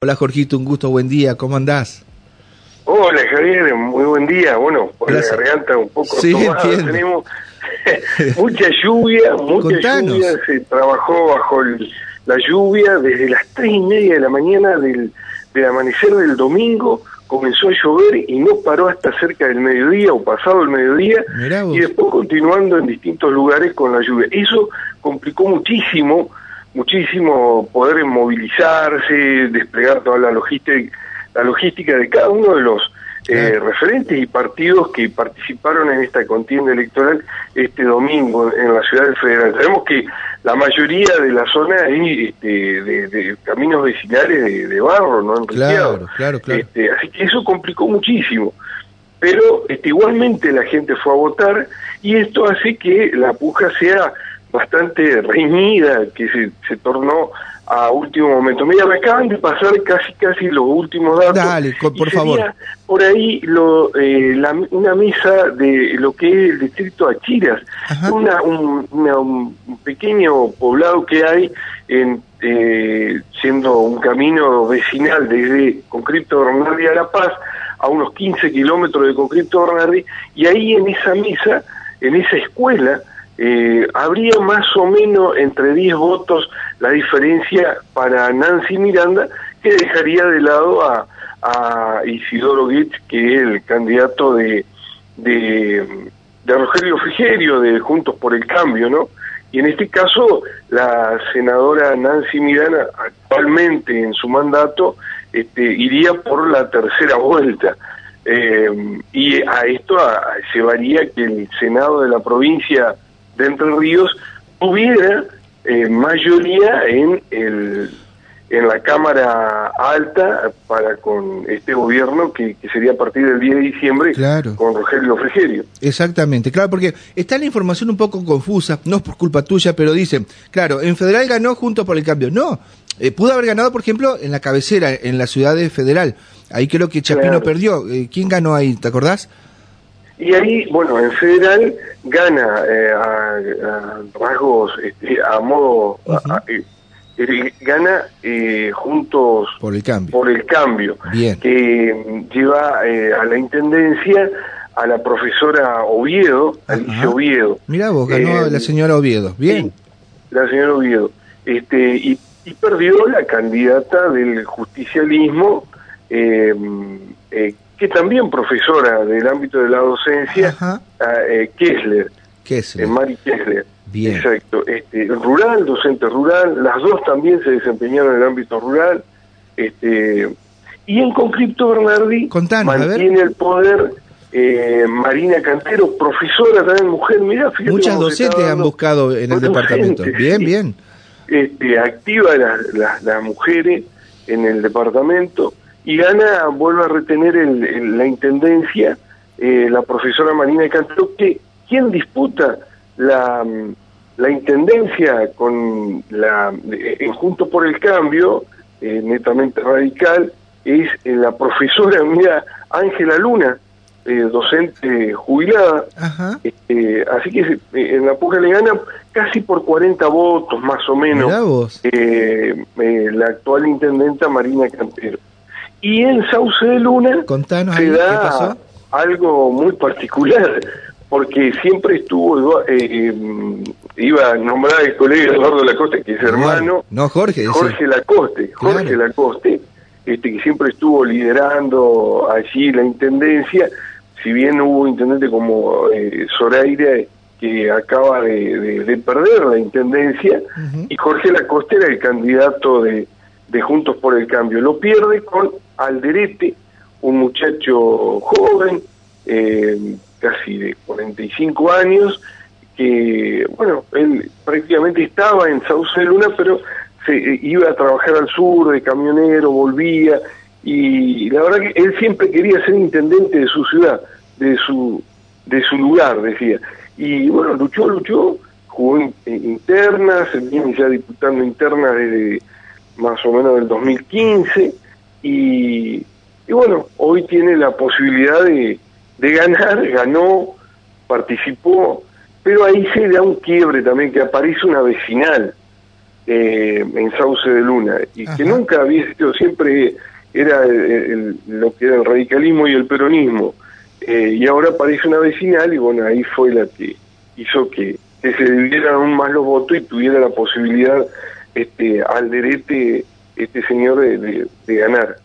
Hola Jorgito, un gusto, buen día, ¿cómo andás? Hola Javier, muy buen día. Bueno, por la garganta un poco sí, tomada, tenemos mucha lluvia, mucha lluvia, se trabajó bajo la lluvia desde las tres y media de la mañana del, amanecer del domingo, comenzó a llover y no paró hasta cerca del mediodía o pasado el mediodía y después continuando en distintos lugares con la lluvia. Eso complicó muchísimo muchísimo poder movilizarse, desplegar toda la logística, la logística de cada uno de los eh, referentes y partidos que participaron en esta contienda electoral este domingo en la ciudad del Federal. Sabemos que la mayoría de la zona es este, de, caminos vecinales de, barro, ¿no? Claro, claro, claro. Este, así que eso complicó muchísimo. Pero este, igualmente la gente fue a votar y esto hace que la puja sea bastante reñida que se, se tornó a último momento. Mira, me acaban de pasar casi casi los últimos datos. Dale, por favor. Por ahí lo, eh, una mesa de lo que es el distrito Achiras, una, un, pequeño poblado que hay en eh, siendo un camino vecinal desde Concreto Bernardi a La Paz, a unos 15 kilómetros de Concreto Bernardi, y ahí en esa mesa, en esa escuela, eh, habría más o menos entre 10 votos la diferencia para Nancy Miranda, que dejaría de lado a, a Isidoro Gitz, que es el candidato de, de, Rogelio Frigerio, de Juntos por el Cambio, ¿no? Y en este caso, la senadora Nancy Miranda, actualmente en su mandato, este, iría por la tercera vuelta. Eh, y a esto llevaría que el Senado de la provincia de Entre Ríos tuviera eh, mayoría en el en la Cámara Alta para con este gobierno que, sería a partir del 10 de diciembre con Rogelio Frigerio. Exactamente, claro, porque está la información un poco confusa, no es por culpa tuya, pero dice, claro, en Federal ganó junto por el cambio. No, eh, pudo haber ganado, por ejemplo, en la cabecera, en la ciudad de Federal. Ahí creo que Chapino perdió. Eh, ¿Quién ganó ahí? ¿Te acordás? Y ahí, bueno, en federal gana eh, a, rasgos, este, a modo, eh, eh, gana juntos por el cambio, por el cambio que lleva a la intendencia a la profesora Oviedo, Alicia Oviedo. Mira vos, ganó la señora Oviedo, bien. la señora Oviedo. Este, y, y, perdió la candidata del justicialismo, eh, que también profesora del ámbito de la docencia, eh, Kessler, Kessler. Eh, Mari Kessler. Bien. Exacto. Este, rural, docente rural, las dos también se desempeñaron en el ámbito rural. Este, y en Concripto Bernardi mantiene el poder eh, Marina Cantero, profesora también mujer, mira, Muchas docentes han buscado en el departamento. Bien, bien. Este, activa las, las mujeres en el departamento y gana, vuelve a retener la intendencia eh, la profesora Marina Cantero, que quien disputa la, la intendencia con la en Junto por el Cambio, eh, netamente radical, es eh, la profesora, mira, Ángela Luna, docente jubilada. Este, así que en la puja le gana casi por 40 votos, más o menos, la actual intendenta Marina Cantero. Y en Sauce de Luna se da algo muy particular, porque siempre estuvo, eh, iba a nombrar el colega Eduardo Lacoste, que es hermano. No, Jorge. Jorge Lacoste, Jorge Lacoste, este, que siempre estuvo liderando allí la intendencia, si bien hubo intendente como eh, Zoraida, que acaba de, perder la intendencia, y Jorge Lacoste era el candidato de de Juntos por el Cambio. Lo pierde con Alderete, un muchacho joven, eh, casi de 45 años, que, bueno, él prácticamente estaba en Sauce Luna, pero se eh, iba a trabajar al sur de camionero, volvía, y la verdad que él siempre quería ser intendente de su ciudad, de su, de su lugar, decía. Y bueno, luchó, luchó, jugó en, internas, viene ya diputando internas desde más o menos del 2015 y, y bueno, hoy tiene la posibilidad de, de ganar, ganó, participó, pero ahí se da un quiebre también, que aparece una vecinal. eh, en Sauce de Luna, y que nunca había sido, siempre era lo que era el radicalismo y el peronismo, eh, y ahora aparece una vecinal, y bueno, ahí fue la que hizo que, se dividieran aún más los votos y tuviera la posibilidad este Alderete, este señor, de, ganar.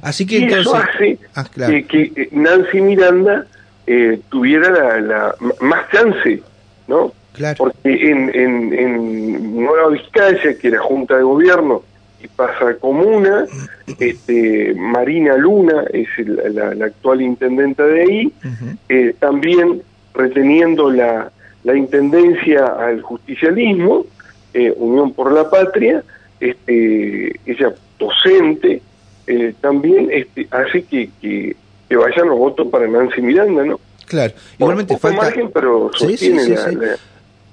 Así que y eso hace ah, que, Nancy Miranda eh, tuviera la, más chance, ¿no? Porque en, en, Nueva Vizcaya, que era Junta de Gobierno, y pasa comuna, este, Marina Luna es la, actual intendenta de ahí, eh, también reteniendo la, la intendencia al justicialismo, eh, Unión por la Patria, este, ella docente, eh, también este, hace que, que, vayan los votos para Nancy Miranda, ¿no? Claro, igualmente falta... margen, pero sostiene la,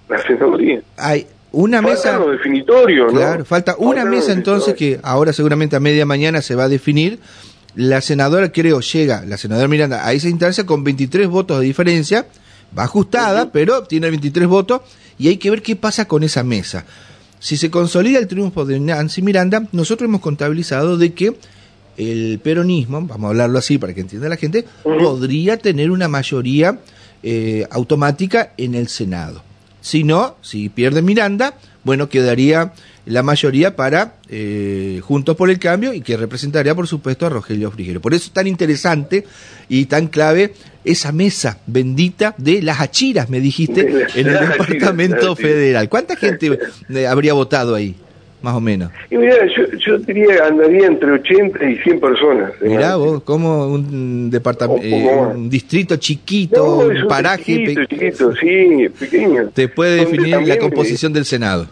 la, senaduría. Hay una falta mesa... definitorio, ¿no? Claro, falta una mesa entonces que ahora seguramente a media mañana se va a definir. La senadora, creo, llega, la senadora Miranda, a esa instancia con 23 votos de diferencia, va ajustada, pero tiene 23 votos y hay que ver qué pasa con esa mesa. Si se consolida el triunfo de Nancy Miranda, nosotros hemos contabilizado de que el peronismo, vamos a hablarlo así para que entienda la gente, podría tener una mayoría eh, automática en el Senado. Si no, si pierde Miranda, bueno, quedaría la mayoría para eh, Juntos por el Cambio y que representaría, por supuesto, a Rogelio Frigero. Por eso es tan interesante y tan clave esa mesa bendita de las achiras, me dijiste, en el Departamento Federal. ¿Cuánta gente eh, habría votado ahí? Más o menos. Y mira, yo, diría andaría entre 80 y 100 personas. Mirá vos, como un departamento, eh, un distrito chiquito, un paraje. Chiquito, sí, pequeño. Te puede definir la composición del Senado.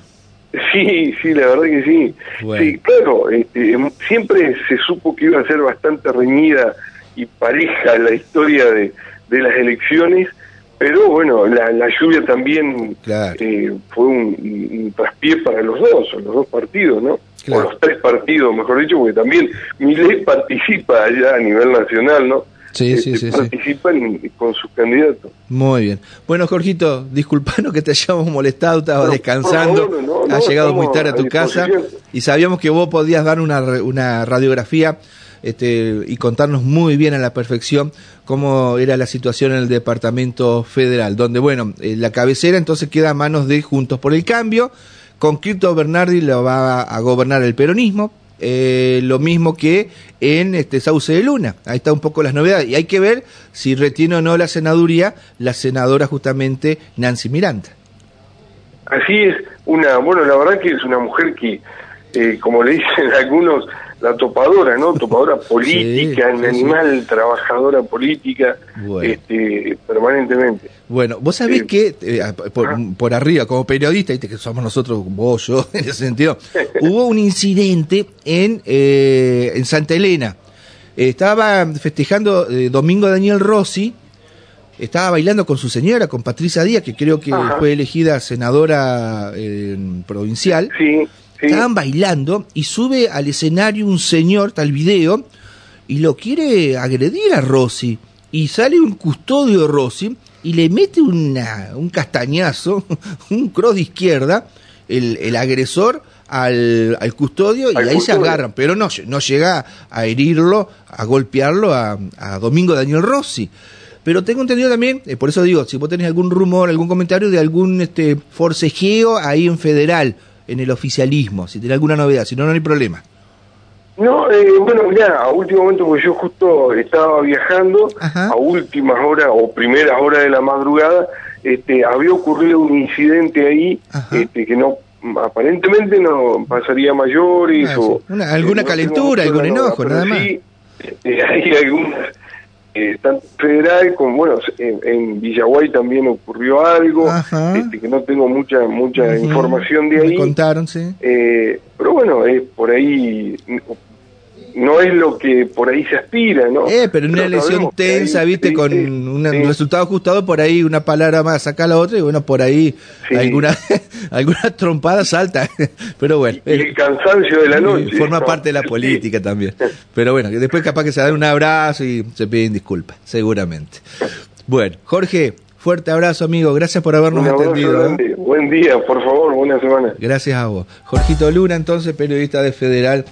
Sí, sí, la verdad que sí. Sí, claro, este, em, siempre se supo que iba a ser bastante reñida y pareja la historia de, de las elecciones, pero bueno, la, la lluvia también eh, fue un, traspié para los dos, los dos partidos, ¿no? O los tres partidos, mejor dicho, porque también Milei participa allá a nivel nacional, ¿no? Sí, este, sí, participan con sus candidatos. Muy bien. Bueno, Jorgito, disculpanos que te hayamos molestado, estabas descansando, has llegado muy tarde a tu casa y sabíamos que vos podías dar una, una radiografía este, y contarnos muy bien a la perfección cómo era la situación en el Departamento Federal, donde, bueno, eh, la cabecera entonces queda a manos de Juntos por el Cambio, con Cristo Bernardi lo va a gobernar el peronismo, eh, lo mismo que en este Sauce de Luna. Ahí está un poco las novedades. Y hay que ver si retiene o no la senaduría la senadora justamente Nancy Miranda. Así es, una, bueno, la verdad que es una mujer que, eh, como le dicen algunos, la topadora, ¿no? Topadora política, animal, trabajadora política, este, permanentemente. Bueno, vos sabés que, eh, por, arriba, como periodista, ¿viste? que somos nosotros, vos, yo, en ese sentido, hubo un incidente en, eh, en Santa Elena. estaba festejando eh, Domingo Daniel Rossi, estaba bailando con su señora, con Patricia Díaz, que creo que fue elegida senadora provincial. Sí Estaban bailando y sube al escenario un señor, tal video, y lo quiere agredir a Rossi. Y sale un custodio de Rossi y le mete una, un castañazo, un cross de izquierda, el, el agresor al, al custodio y ahí se agarran, pero no, no llega a herirlo, a golpearlo a, a Domingo Daniel Rossi. Pero tengo entendido también, eh, por eso digo, si vos tenés algún rumor, algún comentario de algún este, forcejeo ahí en federal, en el oficialismo, si tiene alguna novedad, si no, no hay problema. No, eh, bueno, ya, a último momento, porque yo justo estaba viajando, a últimas horas o primeras horas de la madrugada, este, había ocurrido un incidente ahí este, que no aparentemente no pasaría mayores ah, o alguna calentura, algún enojo, nada más. Sí, este, hay algunas eh, tanto federal como bueno en, Villaguay también ocurrió algo este, que no tengo mucha mucha información de ahí. contaron sí. Eh, pero bueno es por ahí no es lo que por ahí se aspira, ¿no? Eh, pero una lesión tensa, viste, con un resultado ajustado, por ahí una palabra más, saca la otra y bueno, por ahí alguna, alguna trompada salta. pero bueno. Y, el cansancio de la noche. Forma parte de la política también. Pero bueno, después capaz que se dan un abrazo y se piden disculpas, seguramente. Bueno, Jorge, Fuerte abrazo, amigo. Gracias por habernos atendido. ¿eh? Buen día, por favor, buena semana. Gracias a vos. Jorgito Luna, entonces, periodista de Federal.